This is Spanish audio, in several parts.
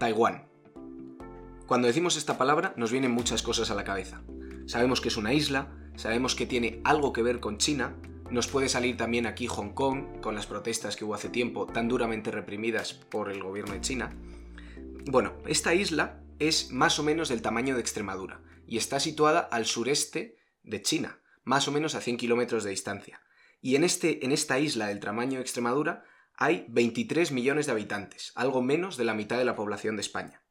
Taiwán. Cuando decimos esta palabra nos vienen muchas cosas a la cabeza. Sabemos que es una isla, sabemos que tiene algo que ver con China, nos puede salir también aquí Hong Kong, con las protestas que hubo hace tiempo tan duramente reprimidas por el gobierno de China. Bueno, esta isla es más o menos del tamaño de Extremadura y está situada al sureste de China, más o menos a 100 kilómetros de distancia. Y en, este, en esta isla del tamaño de Extremadura hay 23 millones de habitantes, algo menos de la mitad de la población de España.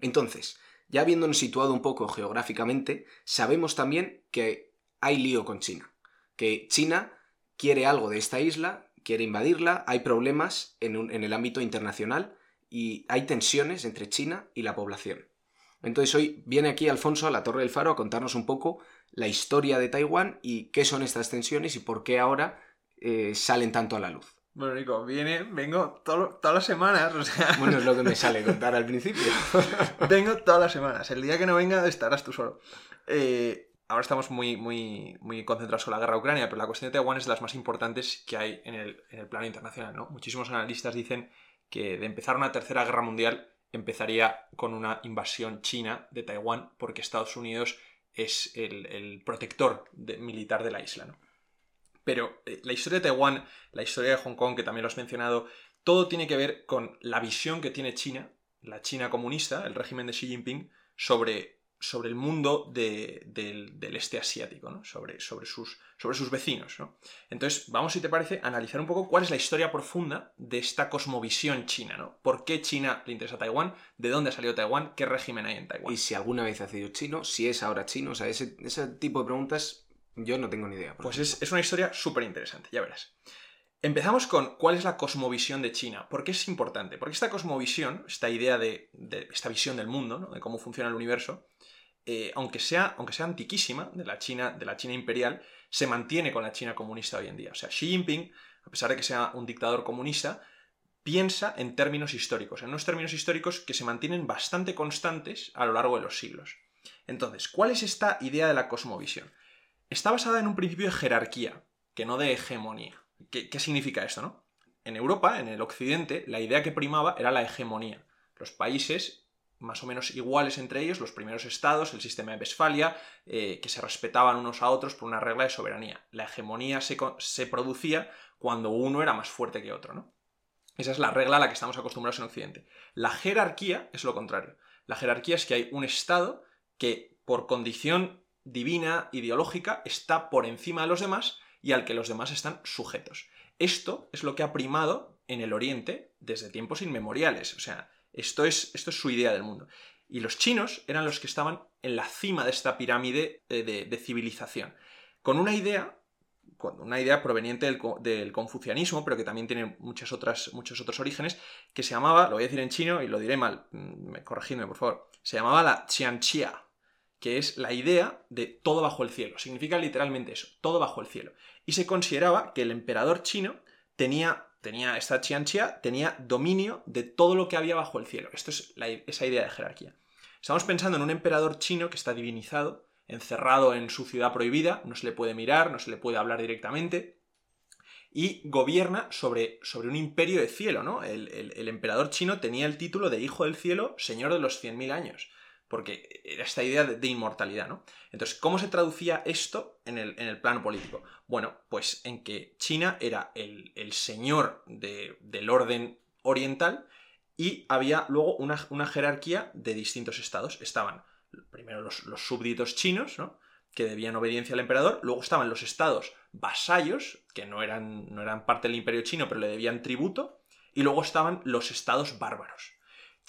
Entonces, ya habiéndonos situado un poco geográficamente, sabemos también que hay lío con China, que China quiere algo de esta isla, quiere invadirla, hay problemas en, el ámbito internacional y hay tensiones entre China y la población. Entonces hoy viene aquí Alfonso a la Torre del Faro a contarnos un poco la historia de Taiwán y qué son estas tensiones y por qué ahora eh, salen tanto a la luz. Bueno, Nico, viene, vengo todas las semanas, o sea... Bueno, es lo que me sale contar al principio. vengo todas las semanas. El día que no venga estarás tú solo. Eh, ahora estamos muy, muy, muy concentrados con la guerra Ucrania, pero la cuestión de Taiwán es de las más importantes que hay en el, en el plano internacional, ¿no? Muchísimos analistas dicen que de empezar una tercera guerra mundial empezaría con una invasión china de Taiwán porque Estados Unidos es el, protector militar de la isla. ¿no? Pero eh, la historia de Taiwán, la historia de Hong Kong, que también lo has mencionado, todo tiene que ver con la visión que tiene China, la China comunista, el régimen de Xi Jinping, sobre sobre el mundo del, este asiático, sobre, sobre, sus, sobre sus vecinos. ¿no? Entonces, vamos, si te parece, a analizar un poco cuál es la historia profunda de esta cosmovisión china. ¿no? ¿Por qué China le interesa Taiwán? ¿De dónde ha salido Taiwán? ¿Qué régimen hay en Taiwán? Y si alguna vez ha sido chino, si es ahora chino, o sea, ese, tipo de preguntas yo no tengo ni idea. Pues es, es, una historia súper interesante, ya verás. Empezamos con cuál es la cosmovisión de China. ¿Por qué es importante? Porque esta cosmovisión, esta idea de, esta visión del mundo, ¿no? de cómo funciona el universo, eh, aunque, sea, aunque sea antiquísima, de la, China, de la China imperial, se mantiene con la China comunista hoy en día. O sea, Xi Jinping, a pesar de que sea un dictador comunista, piensa en términos históricos, en unos términos históricos que se mantienen bastante constantes a lo largo de los siglos. Entonces, ¿cuál es esta idea de la cosmovisión? Está basada en un principio de jerarquía, que no de hegemonía. ¿Qué, significa esto, no? En Europa, en el occidente, la idea que primaba era la hegemonía. Los países más o menos iguales entre ellos, los primeros estados, el sistema de Westfalia, eh, que se respetaban unos a otros por una regla de soberanía. La hegemonía se, se, producía cuando uno era más fuerte que otro, ¿no? Esa es la regla a la que estamos acostumbrados en Occidente. La jerarquía es lo contrario. La jerarquía es que hay un estado que, por condición divina, ideológica, está por encima de los demás y al que los demás están sujetos. Esto es lo que ha primado en el Oriente desde tiempos inmemoriales. O sea, esto es, esto es su idea del mundo. Y los chinos eran los que estaban en la cima de esta pirámide de, civilización. Con una idea, una idea proveniente del, confucianismo, pero que también tiene muchas otras, muchos otros orígenes, que se llamaba, lo voy a decir en chino y lo diré mal, mm, corregidme por favor, se llamaba la Qianxia, que es la idea de todo bajo el cielo. Significa literalmente eso, todo bajo el cielo. Y se consideraba que el emperador chino tenía, tenía esta Qianxia, tenía dominio de todo lo que había bajo el cielo. Esto es esa idea de jerarquía. Estamos pensando en un emperador chino que está divinizado, encerrado en su ciudad prohibida, no se le puede mirar, no se le puede hablar directamente, y gobierna sobre, sobre un imperio de cielo, ¿no? El, el, emperador chino tenía el título de Hijo del Cielo, Señor de los 100.000 años porque era esta idea de, inmortalidad, ¿no? Entonces, ¿cómo se traducía esto en el, plano político? Bueno, pues en que China era el, señor del orden oriental y había luego una, jerarquía de distintos estados. Estaban primero los, súbditos chinos, ¿no? que debían obediencia al emperador, luego estaban los estados vasallos, que no eran, no eran parte del imperio chino, pero le debían tributo, y luego estaban los estados bárbaros.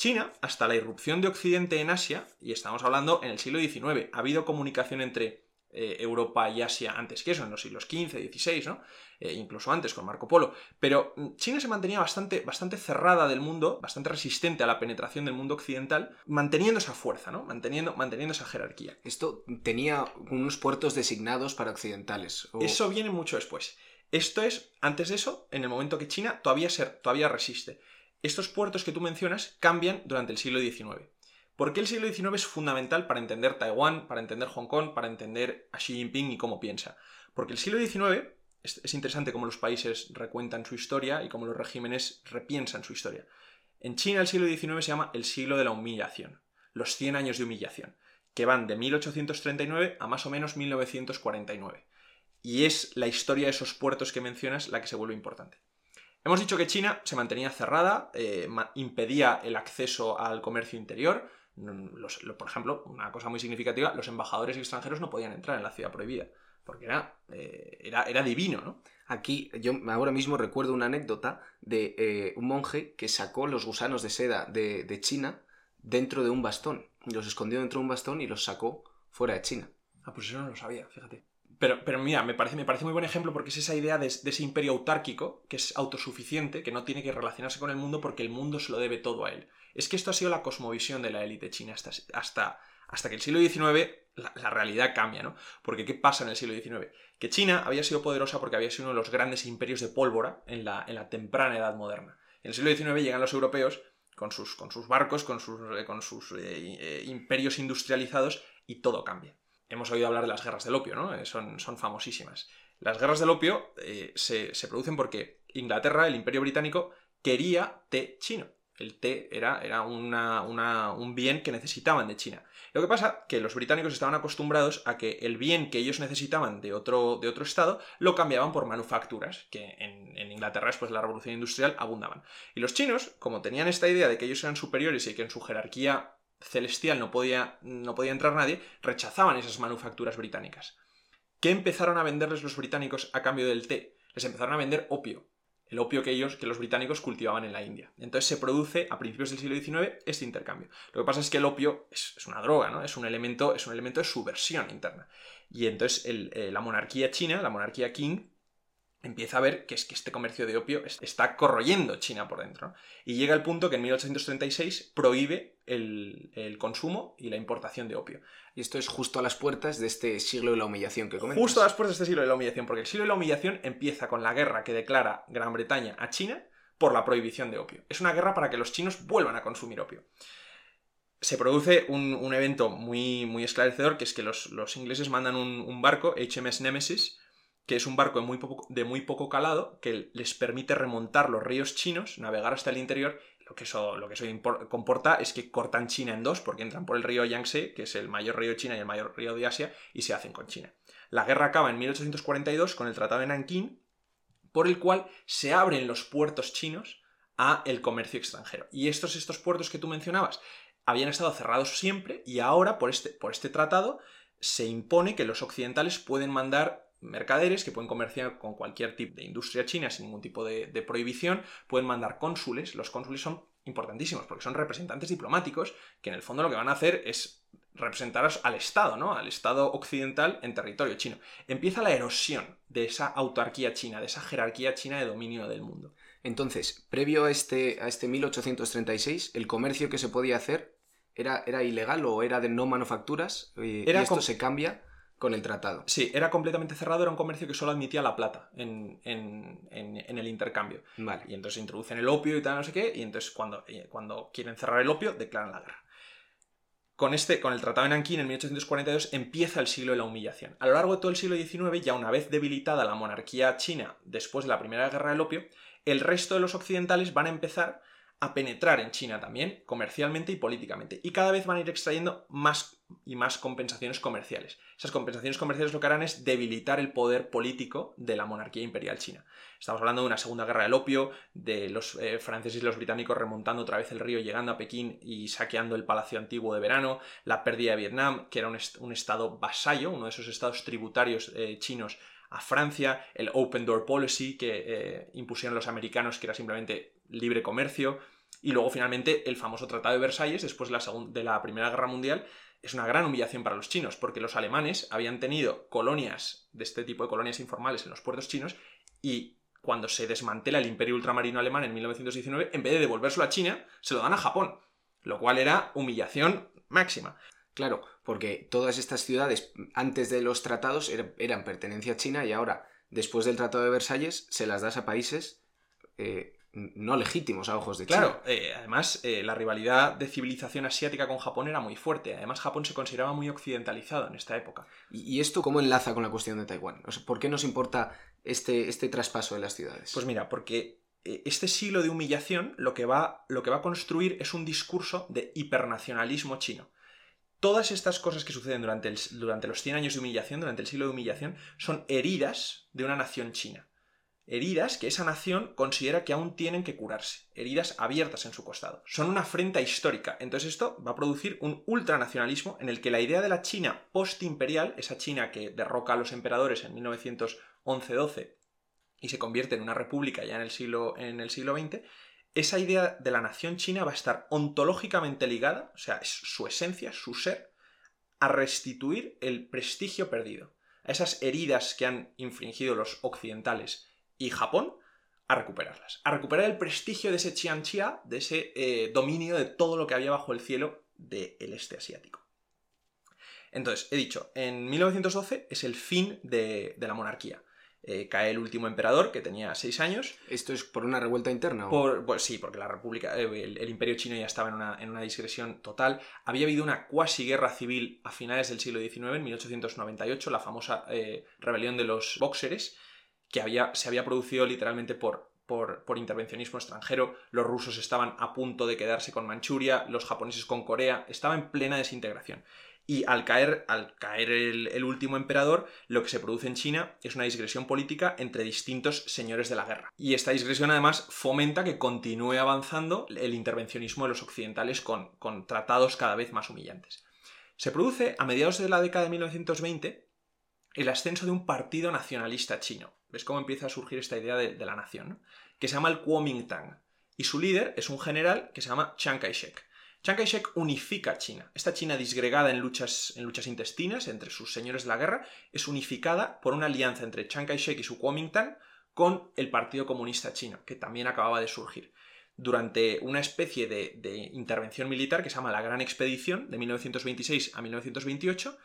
China, hasta la irrupción de Occidente en Asia, y estamos hablando en el siglo XIX, ha habido comunicación entre eh, Europa y Asia antes que eso, en los siglos XV, XVI, ¿no? Eh, incluso antes con Marco Polo. Pero mm, China se mantenía bastante, bastante cerrada del mundo, bastante resistente a la penetración del mundo occidental, manteniendo esa fuerza, ¿no? Manteniendo, manteniendo esa jerarquía. Esto tenía unos puertos designados para occidentales. Eso viene mucho después. Esto es, antes de eso, en el momento que China todavía, ser, todavía resiste. Estos puertos que tú mencionas cambian durante el siglo XIX. ¿Por qué el siglo XIX es fundamental para entender Taiwán, para entender Hong Kong, para entender a Xi Jinping y cómo piensa? Porque el siglo XIX es, interesante cómo los países recuentan su historia y cómo los regímenes repiensan su historia. En China el siglo XIX se llama el siglo de la humillación, los 100 años de humillación, que van de 1839 a más o menos 1949. Y es la historia de esos puertos que mencionas la que se vuelve importante. Hemos dicho que China se mantenía cerrada, eh, impedía el acceso al comercio interior. Mm, por ejemplo, una cosa muy significativa, los embajadores extranjeros no podían entrar en la ciudad prohibida, porque era, eh, era, era divino, ¿no? Aquí yo ahora mismo recuerdo una anécdota de eh, un monje que sacó los gusanos de seda de, de, China dentro de un bastón. Los escondió dentro de un bastón y los sacó fuera de China. Ah, pues eso no lo sabía, fíjate. Pero, pero mira, me parece, me parece muy buen ejemplo porque es esa idea de, ese imperio autárquico, que es autosuficiente, que no tiene que relacionarse con el mundo porque el mundo se lo debe todo a él. Es que esto ha sido la cosmovisión de la élite china hasta, hasta, hasta que el siglo XIX la, realidad cambia, ¿no? Porque ¿qué pasa en el siglo XIX? Que China había sido poderosa porque había sido uno de los grandes imperios de pólvora en la, en la temprana edad moderna. En el siglo XIX llegan los europeos con sus, con sus barcos, con sus, eh, con sus eh, eh, imperios industrializados y todo cambia hemos oído hablar de las guerras del opio, ¿no? Eh, son, son famosísimas. Las guerras del opio eh, se, producen porque Inglaterra, el imperio británico, quería té chino. El té era, era un bien que necesitaban de China. Lo que pasa que los británicos estaban acostumbrados a que el bien que ellos necesitaban de otro, de otro estado lo cambiaban por manufacturas, que en, en, Inglaterra después de la revolución industrial abundaban. Y los chinos, como tenían esta idea de que ellos eran superiores y que en su jerarquía celestial no podía, no podía entrar nadie, rechazaban esas manufacturas británicas. ¿Qué empezaron a venderles los británicos a cambio del té? Les empezaron a vender opio, el opio que ellos, que los británicos cultivaban en la India. Entonces se produce a principios del siglo XIX este intercambio. Lo que pasa es que el opio es, una droga, ¿no? Es un elemento, es un elemento de subversión interna. Y entonces eh, la monarquía china, la monarquía Qing, empieza a ver que es que este comercio de opio está corroyendo China por dentro. Y llega el punto que en 1836 prohíbe el, consumo y la importación de opio. Y esto es justo a las puertas de este siglo de la humillación que comentas. Justo a las puertas de este siglo de la humillación, porque el siglo de la humillación empieza con la guerra que declara Gran Bretaña a China por la prohibición de opio. Es una guerra para que los chinos vuelvan a consumir opio. Se produce un, evento muy, muy esclarecedor, que es que los, ingleses mandan un, un barco, HMS Nemesis, que es un barco de muy, poco, calado que les permite remontar los ríos chinos, navegar hasta el interior. Lo que eso, lo que eso comporta es que cortan China en dos porque entran por el río Yangtze, que es el mayor río de China y el mayor río de Asia, y se hacen con China. La guerra acaba en 1842 con el Tratado de Nankín, por el cual se abren los puertos chinos a el comercio extranjero. Y estos, estos puertos que tú mencionabas habían estado cerrados siempre y ahora por este, por este tratado se impone que los occidentales pueden mandar mercaderes que pueden comerciar con cualquier tipo de industria china sin ningún tipo de, prohibición, pueden mandar cónsules. Los cónsules son importantísimos porque son representantes diplomáticos que en el fondo lo que van a hacer es representar al Estado, ¿no? Al Estado occidental en territorio chino. Empieza la erosión de esa autarquía china, de esa jerarquía china de dominio del mundo. Entonces, previo a este, a este 1836, el comercio que se podía hacer era, era ilegal o era de no manufacturas eh, y esto se cambia con el tratado. Sí, era completamente cerrado, era un comercio que solo admitía la plata en, el intercambio. Vale. Y entonces introducen el opio y tal, no sé qué, y entonces cuando, eh, cuando quieren cerrar el opio, declaran la guerra. Con, este, con el Tratado de Nankín en 1842 empieza el siglo de la humillación. A lo largo de todo el siglo XIX, ya una vez debilitada la monarquía china después de la Primera Guerra del Opio, el resto de los occidentales van a empezar a penetrar en China también, comercialmente y políticamente. Y cada vez van a ir extrayendo más y más compensaciones comerciales. Esas compensaciones comerciales lo que harán es debilitar el poder político de la monarquía imperial china. Estamos hablando de una segunda guerra del opio, de los eh, franceses y los británicos remontando otra vez el río, llegando a Pekín y saqueando el palacio antiguo de verano, la pérdida de Vietnam, que era un, estado vasallo, uno de esos estados tributarios eh, chinos a Francia, el Open Door Policy que eh, impusieron los americanos, que era simplemente libre comercio, y luego finalmente el famoso Tratado de Versalles, después de la, Primera Guerra Mundial, es una gran humillación para los chinos, porque los alemanes habían tenido colonias de este tipo de colonias informales en los puertos chinos y cuando se desmantela el imperio ultramarino alemán en 1919, en vez de devolvérselo a China, se lo dan a Japón, lo cual era humillación máxima. Claro, porque todas estas ciudades antes de los tratados eran, pertenencia a China y ahora, después del Tratado de Versalles, se las das a países eh, no legítimos a ojos de China. Claro, eh, además eh, la rivalidad de civilización asiática con Japón era muy fuerte. Además, Japón se consideraba muy occidentalizado en esta época. ¿Y, esto cómo enlaza con la cuestión de Taiwán? ¿Por qué nos importa este, este traspaso de las ciudades? Pues mira, porque eh, este siglo de humillación lo que, va, lo que va a construir es un discurso de hipernacionalismo chino. Todas estas cosas que suceden durante, durante los 100 años de humillación, durante el siglo de humillación, son heridas de una nación china. Heridas que esa nación considera que aún tienen que curarse. Heridas abiertas en su costado. Son una afrenta histórica. Entonces esto va a producir un ultranacionalismo en el que la idea de la China postimperial, esa China que derroca a los emperadores en 1911-12 y se convierte en una república ya en el siglo, en el siglo XX, esa idea de la nación china va a estar ontológicamente ligada, o sea, es su esencia, su ser, a restituir el prestigio perdido, a esas heridas que han infringido los occidentales y Japón, a recuperarlas, a recuperar el prestigio de ese Qianxia, de ese eh, dominio de todo lo que había bajo el cielo del este asiático. Entonces, he dicho, en 1912 es el fin de la monarquía. Eh, cae el último emperador, que tenía seis años. ¿Esto es por una revuelta interna? Por, pues sí, porque la República, eh, el, Imperio Chino ya estaba en una, en una, total. Había habido una cuasi guerra civil a finales del siglo XIX, en 1898, la famosa eh, rebelión de los Bóxeres, que había, se había producido literalmente por, por, por, intervencionismo extranjero, los rusos estaban a punto de quedarse con Manchuria, los japoneses con Corea, estaba en plena desintegración. Y al caer, al caer el, último emperador, lo que se produce en China es una digresión política entre distintos señores de la guerra. Y esta digresión además fomenta que continúe avanzando el intervencionismo de los occidentales con, con tratados cada vez más humillantes. Se produce a mediados de la década de 1920 el ascenso de un partido nacionalista chino. ¿Ves cómo empieza a surgir esta idea de, la nación? Que se llama el Kuomintang. Y su líder es un general que se llama Chiang Kai-shek. Chiang Kai-shek unifica China. Esta China disgregada en luchas, intestinas entre sus señores de la guerra es unificada por una alianza entre Chiang Kai-shek y su Kuomintang con el Partido Comunista Chino, que también acababa de surgir. Durante una especie de intervención militar que se llama la Gran Expedición de 1926 a 1928,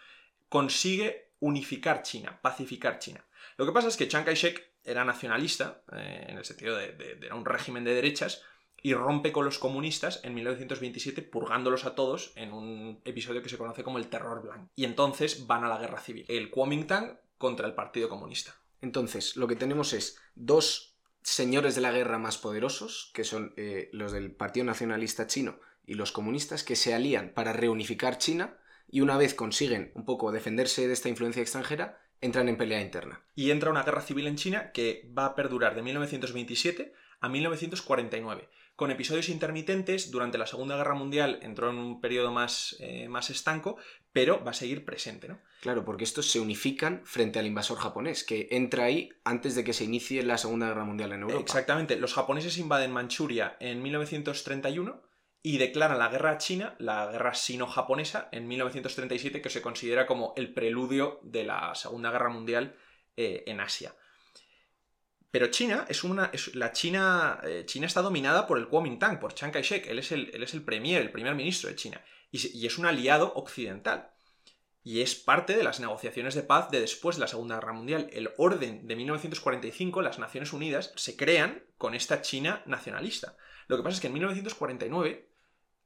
consigue unificar China, pacificar China. Lo que pasa es que Chiang Kai-shek era nacionalista, eh, en el sentido de, era un régimen de derechas, y rompe con los comunistas en 1927 purgándolos a todos en un episodio que se conoce como el Terror Blanco. Y entonces van a la guerra civil. El Kuomintang contra el Partido Comunista. Entonces, lo que tenemos es dos señores de la guerra más poderosos, que son eh, los del Partido Nacionalista Chino y los comunistas, que se alían para reunificar China y una vez consiguen un poco defenderse de esta influencia extranjera, entran en pelea interna. Y entra una guerra civil en China que va a perdurar de 1927 a 1949 con episodios intermitentes. Durante la Segunda Guerra Mundial entró en un periodo más, eh, más estanco, pero va a seguir presente, ¿no? Claro, porque estos se unifican frente al invasor japonés, que entra ahí antes de que se inicie la Segunda Guerra Mundial en Europa. Exactamente. Los japoneses invaden Manchuria en 1931 y declaran la guerra a China, la guerra sino-japonesa, en 1937, que se considera como el preludio de la Segunda Guerra Mundial eh, en Asia. Pero China es una. la China. Eh, China está dominada por el Kuomintang, por Chiang Kai-shek. Él, es el, él es el premier, el primer ministro de China. Y, es un aliado occidental. Y es parte de las negociaciones de paz de después de la Segunda Guerra Mundial. El orden de 1945, las Naciones Unidas, se crean con esta China nacionalista. Lo que pasa es que en 1949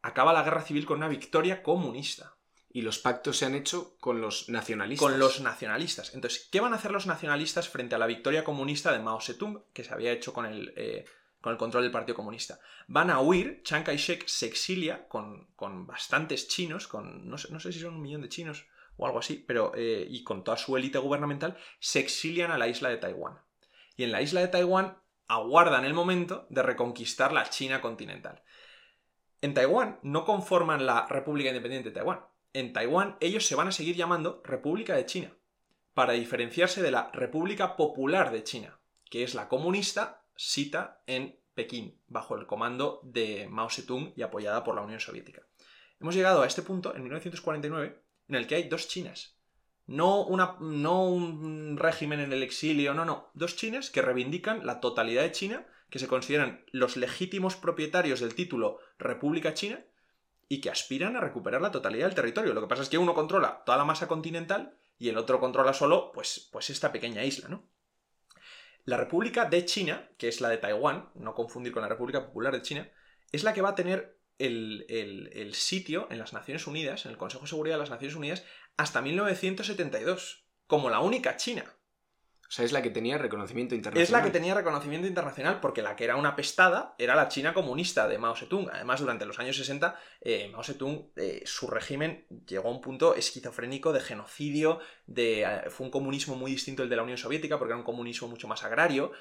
acaba la guerra civil con una victoria comunista. Y los pactos se han hecho con los nacionalistas. Con los nacionalistas. Entonces, ¿qué van a hacer los nacionalistas frente a la victoria comunista de Mao Zedong, que se había hecho con el, eh, con el control del Partido Comunista? Van a huir, Chiang Kai-shek se exilia con, con, bastantes chinos, con no sé, no sé, si son un millón de chinos o algo así, pero eh, y con toda su élite gubernamental, se exilian a la isla de Taiwán. Y en la isla de Taiwán aguardan el momento de reconquistar la China continental. En Taiwán no conforman la República Independiente de Taiwán, en Taiwán ellos se van a seguir llamando República de China, para diferenciarse de la República Popular de China, que es la comunista sita en Pekín, bajo el comando de Mao Zedong y apoyada por la Unión Soviética. Hemos llegado a este punto, en 1949, en el que hay dos Chinas. No, una, no un régimen en el exilio, no, no. Dos Chinas que reivindican la totalidad de China, que se consideran los legítimos propietarios del título República China, y que aspiran a recuperar la totalidad del territorio. Lo que pasa es que uno controla toda la masa continental y el otro controla solo pues, pues esta pequeña isla, ¿no? La República de China, que es la de Taiwán, no confundir con la República Popular de China, es la que va a tener el, el, sitio en las Naciones Unidas, en el Consejo de Seguridad de las Naciones Unidas, hasta 1972, como la única China. O sea, es la que tenía reconocimiento internacional. Es la que tenía reconocimiento internacional porque la que era una pestada era la China comunista de Mao Zedong. Además, durante los años 60, eh, Mao Zedong, eh, su régimen llegó a un punto esquizofrénico de genocidio, de, eh, fue un comunismo muy distinto al de la Unión Soviética porque era un comunismo mucho más agrario.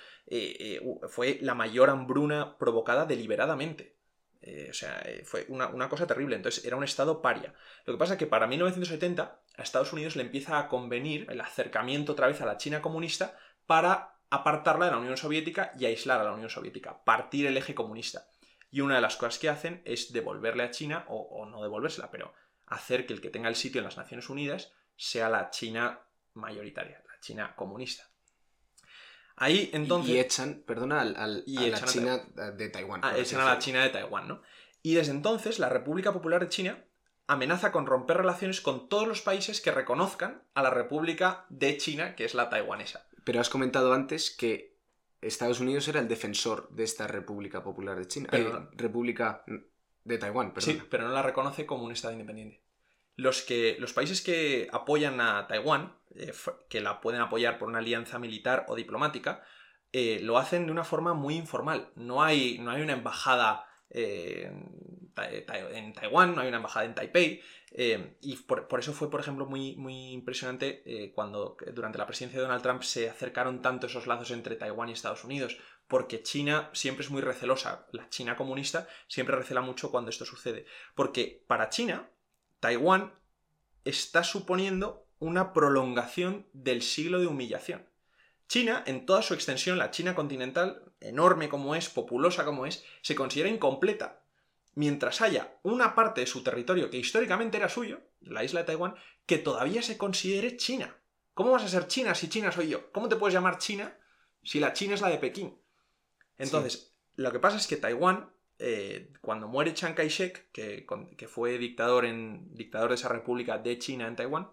fue la mayor hambruna provocada deliberadamente. O sea, fue una, una, cosa terrible. Entonces, era un estado paria. Lo que pasa es que para 1970 a Estados Unidos le empieza a convenir el acercamiento otra vez a la China comunista para apartarla de la Unión Soviética y aislar a la Unión Soviética, partir el eje comunista. Y una de las cosas que hacen es devolverle a China, o, no devolvérsela, pero hacer que el que tenga el sitio en las Naciones Unidas sea la China mayoritaria, la China comunista. Ahí entonces. Y echan, perdona, al, a la China de Taiwán. Ah, echan a la China de Taiwán, ¿no? Y desde entonces la República Popular de China amenaza con romper relaciones con todos los países que reconozcan a la República de China, que es la taiwanesa. Pero has comentado antes que Estados Unidos era el defensor de esta República Popular de China. Pero, eh, República de Taiwán, perdón. Sí, pero no la reconoce como un Estado independiente. Los, que, los países que apoyan a Taiwán, eh, que la pueden apoyar por una alianza militar o diplomática, eh, lo hacen de una forma muy informal. No hay, no hay una embajada en Taiwán, no hay una embajada en Taipei, eh, y por, eso fue, por ejemplo, muy, muy impresionante eh, cuando durante la presidencia de Donald Trump se acercaron tanto esos lazos entre Taiwán y Estados Unidos, porque China siempre es muy recelosa, la China comunista siempre recela mucho cuando esto sucede, porque para China, Taiwán está suponiendo una prolongación del siglo de humillación. China, en toda su extensión, la China continental, enorme como es, populosa como es, se considera incompleta. Mientras haya una parte de su territorio que históricamente era suyo, la isla de Taiwán, que todavía se considere China. ¿Cómo vas a ser China si China soy yo? ¿Cómo te puedes llamar China si la China es la de Pekín? Entonces, lo que pasa es que Taiwán, eh, cuando muere Chiang Kai-shek, que, que, fue dictador, en, dictador de esa república de China en Taiwán,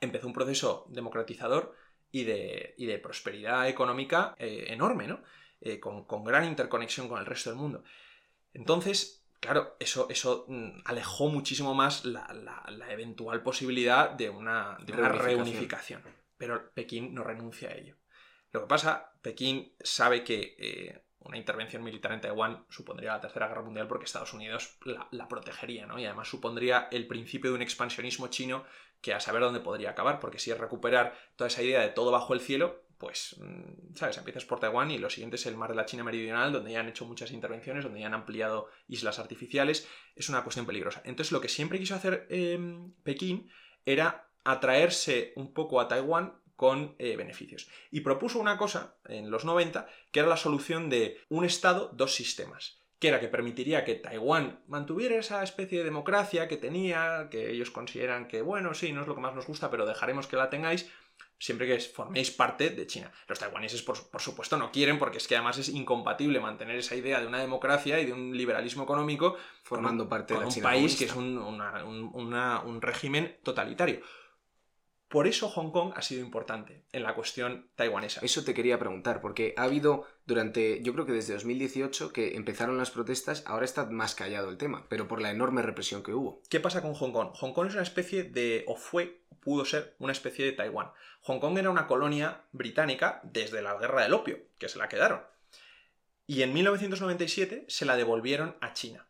empezó un proceso democratizador y de, prosperidad económica eh, enorme, ¿no? Eh, con, gran interconexión con el resto del mundo. Entonces, claro, eso, eso mm, alejó muchísimo más la, eventual posibilidad de una, reunificación. Pero Pekín no renuncia a ello. Lo que pasa, Pekín sabe que eh, una intervención militar en Taiwán supondría la Tercera Guerra Mundial porque Estados Unidos la, protegería, ¿no? Y además supondría el principio de un expansionismo chino que a saber dónde podría acabar, porque si es recuperar toda esa idea de todo bajo el cielo, pues, mm, ¿sabes? Empiezas por Taiwán y lo siguiente es el mar de la China Meridional, donde ya han hecho muchas intervenciones, donde ya han ampliado islas artificiales. Es una cuestión peligrosa. Entonces, lo que siempre quiso hacer em, Pekín era atraerse un poco a Taiwán con eh, beneficios. Y propuso una cosa en los 90, que era la solución de un Estado, dos sistemas que era que permitiría que Taiwán mantuviera esa especie de democracia que tenía, que ellos consideran que, bueno, sí, no es lo que más nos gusta, pero dejaremos que la tengáis siempre que forméis parte de China. Los taiwaneses, por, supuesto, no quieren porque es que además es incompatible mantener esa idea de una democracia y de un liberalismo económico formando parte de un país que es un, un régimen totalitario. Por eso Hong Kong ha sido importante en la cuestión taiwanesa. Eso te quería preguntar, porque ha habido durante, yo creo que desde 2018 que empezaron las protestas, ahora está más callado el tema, pero por la enorme represión que hubo. ¿Qué pasa con Hong Kong? Hong Kong es una especie de, o fue, pudo ser una especie de Taiwán. Hong Kong era una colonia británica desde la guerra del opio, que se la quedaron. Y en 1997 se la devolvieron a China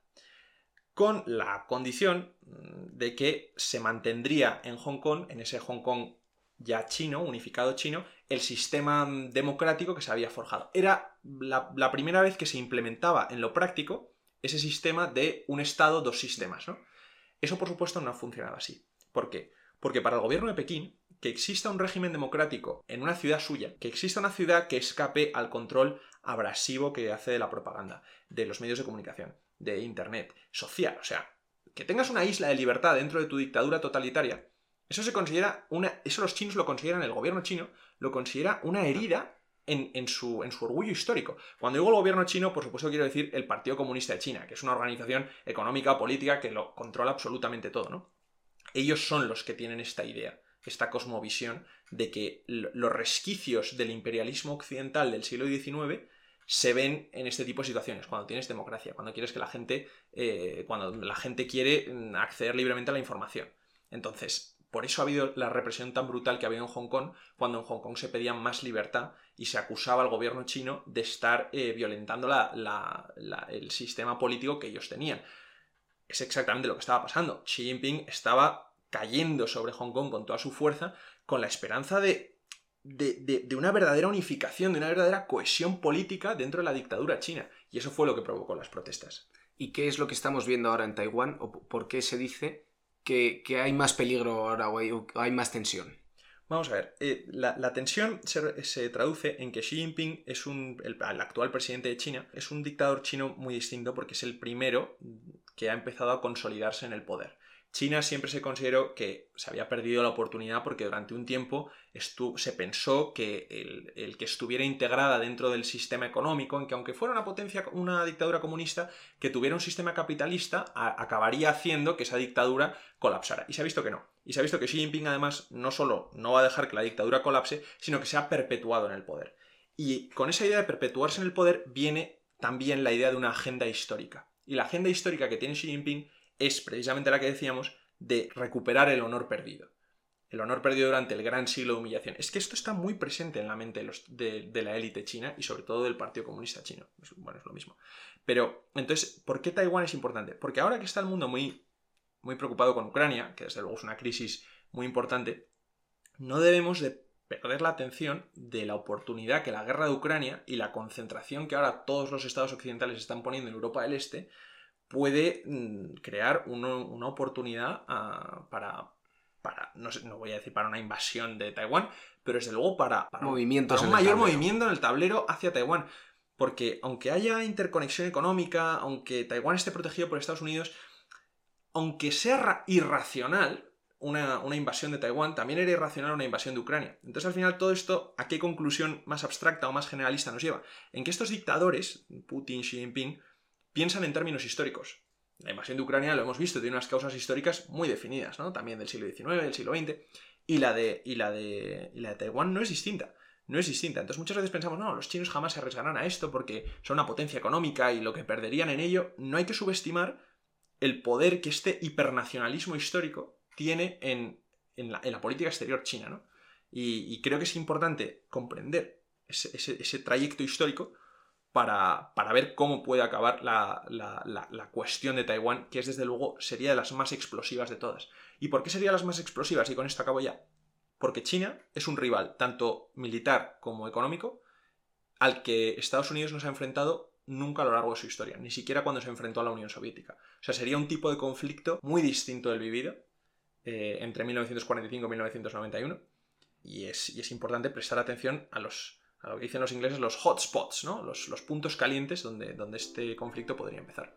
con la condición mm, de que se mantendría en Hong Kong, en ese Hong Kong ya chino, unificado chino, el sistema mm, democrático que se había forjado. Era la, primera vez que se implementaba en lo práctico ese sistema de un Estado, dos sistemas. ¿no? Eso, por supuesto, no ha funcionado así. ¿Por qué? Porque para el gobierno de Pekín, que exista un régimen democrático en una ciudad suya, que exista una ciudad que escape al control abrasivo que hace de la propaganda, de los medios de comunicación, de Internet, social, o sea, que tengas una isla de libertad dentro de tu dictadura totalitaria, eso se considera una. Eso los chinos lo consideran, el gobierno chino lo considera una herida en, su, en, su, orgullo histórico. Cuando digo el gobierno chino, por supuesto quiero decir el Partido Comunista de China, que es una organización económica, política, que lo controla absolutamente todo, ¿no? Ellos son los que tienen esta idea, esta cosmovisión de que los resquicios del imperialismo occidental del siglo XIX se ven en este tipo de situaciones, cuando tienes democracia, cuando quieres que la gente, eh, cuando la gente quiere mm, acceder libremente a la información. Entonces, por eso ha habido la represión tan brutal que ha habido en Hong Kong, cuando en Hong Kong se pedía más libertad y se acusaba al gobierno chino de estar eh, violentando el sistema político que ellos tenían. Es exactamente lo que estaba pasando. Xi Jinping estaba cayendo sobre Hong Kong con toda su fuerza, con la esperanza de, de, una verdadera unificación, de una verdadera cohesión política dentro de la dictadura china. Y eso fue lo que provocó las protestas. ¿Y qué es lo que estamos viendo ahora en Taiwán? ¿O por qué se dice que, hay más peligro ahora o hay, más tensión? Vamos a ver, eh, la, tensión se, traduce en que Xi Jinping es un, el, actual presidente de China, es un dictador chino muy distinto porque es el primero que ha empezado a consolidarse en el poder. China siempre se consideró que se había perdido la oportunidad porque durante un tiempo se pensó que el, que estuviera integrada dentro del sistema económico, en que aunque fuera una potencia, una dictadura comunista, que tuviera un sistema capitalista, acabaría haciendo que esa dictadura colapsara. Y se ha visto que no. Y se ha visto que Xi Jinping además no solo no va a dejar que la dictadura colapse, sino que se ha perpetuado en el poder. Y con esa idea de perpetuarse en el poder viene también la idea de una agenda histórica. Y la agenda histórica que tiene Xi Jinping es precisamente la que decíamos de recuperar el honor perdido. El honor perdido durante el gran siglo de humillación. Es que esto está muy presente en la mente de, la élite china y sobre todo del Partido Comunista Chino. Bueno, es lo mismo. Pero, entonces, ¿por qué Taiwán es importante? Porque ahora que está el mundo muy, muy preocupado con Ucrania, que desde luego es una crisis muy importante, no debemos de perder la atención de la oportunidad que la guerra de Ucrania y la concentración que ahora todos los estados occidentales están poniendo en Europa del Este puede mm, crear una oportunidad ah, para, para no, no, voy a decir para una invasión de Taiwán, pero desde luego para, para, un mayor movimiento en el tablero hacia Taiwán. Porque aunque haya interconexión económica, aunque Taiwán esté protegido por Estados Unidos, aunque sea irracional una, una, invasión de Taiwán, también era irracional una invasión de Ucrania. Entonces al final todo esto, ¿a qué conclusión más abstracta o más generalista nos lleva? En que estos dictadores, Putin, Xi Jinping, piensan en términos históricos. La invasión de Ucrania, lo hemos visto, tiene unas causas históricas muy definidas, ¿no? También del siglo XIX, del siglo XX. Y la de, y la de, la de Taiwán no es distinta. No es distinta. Entonces muchas veces pensamos, no, los chinos jamás se arriesgarán a esto porque son una potencia económica y lo que perderían en ello. No hay que subestimar el poder que este hipernacionalismo histórico tiene en, la, política exterior china, ¿no? Y, creo que es importante comprender ese trayecto histórico para, ver cómo puede acabar la, cuestión de Taiwán, que es desde luego sería de las más explosivas de todas. ¿Y por qué sería las más explosivas? Y con esto acabo ya. Porque China es un rival, tanto militar como económico, al que Estados Unidos nos ha enfrentado nunca a lo largo de su historia, ni siquiera cuando se enfrentó a la Unión Soviética. O sea, sería un tipo de conflicto muy distinto del vivido eh, entre 1945 y 1991, y es, y es importante prestar atención a los, a lo que dicen los ingleses los hotspots, ¿no? los, puntos calientes donde, donde este conflicto podría empezar.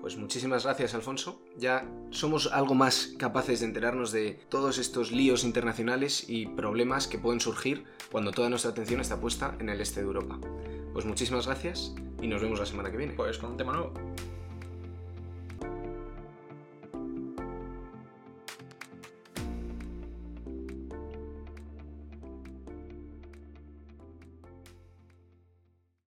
Pues muchísimas gracias, Alfonso. Ya somos algo más capaces de enterarnos de todos estos líos internacionales y problemas que pueden surgir cuando toda nuestra atención está puesta en el este de Europa. Pues muchísimas gracias y nos vemos la semana que viene. Pues con un tema nuevo.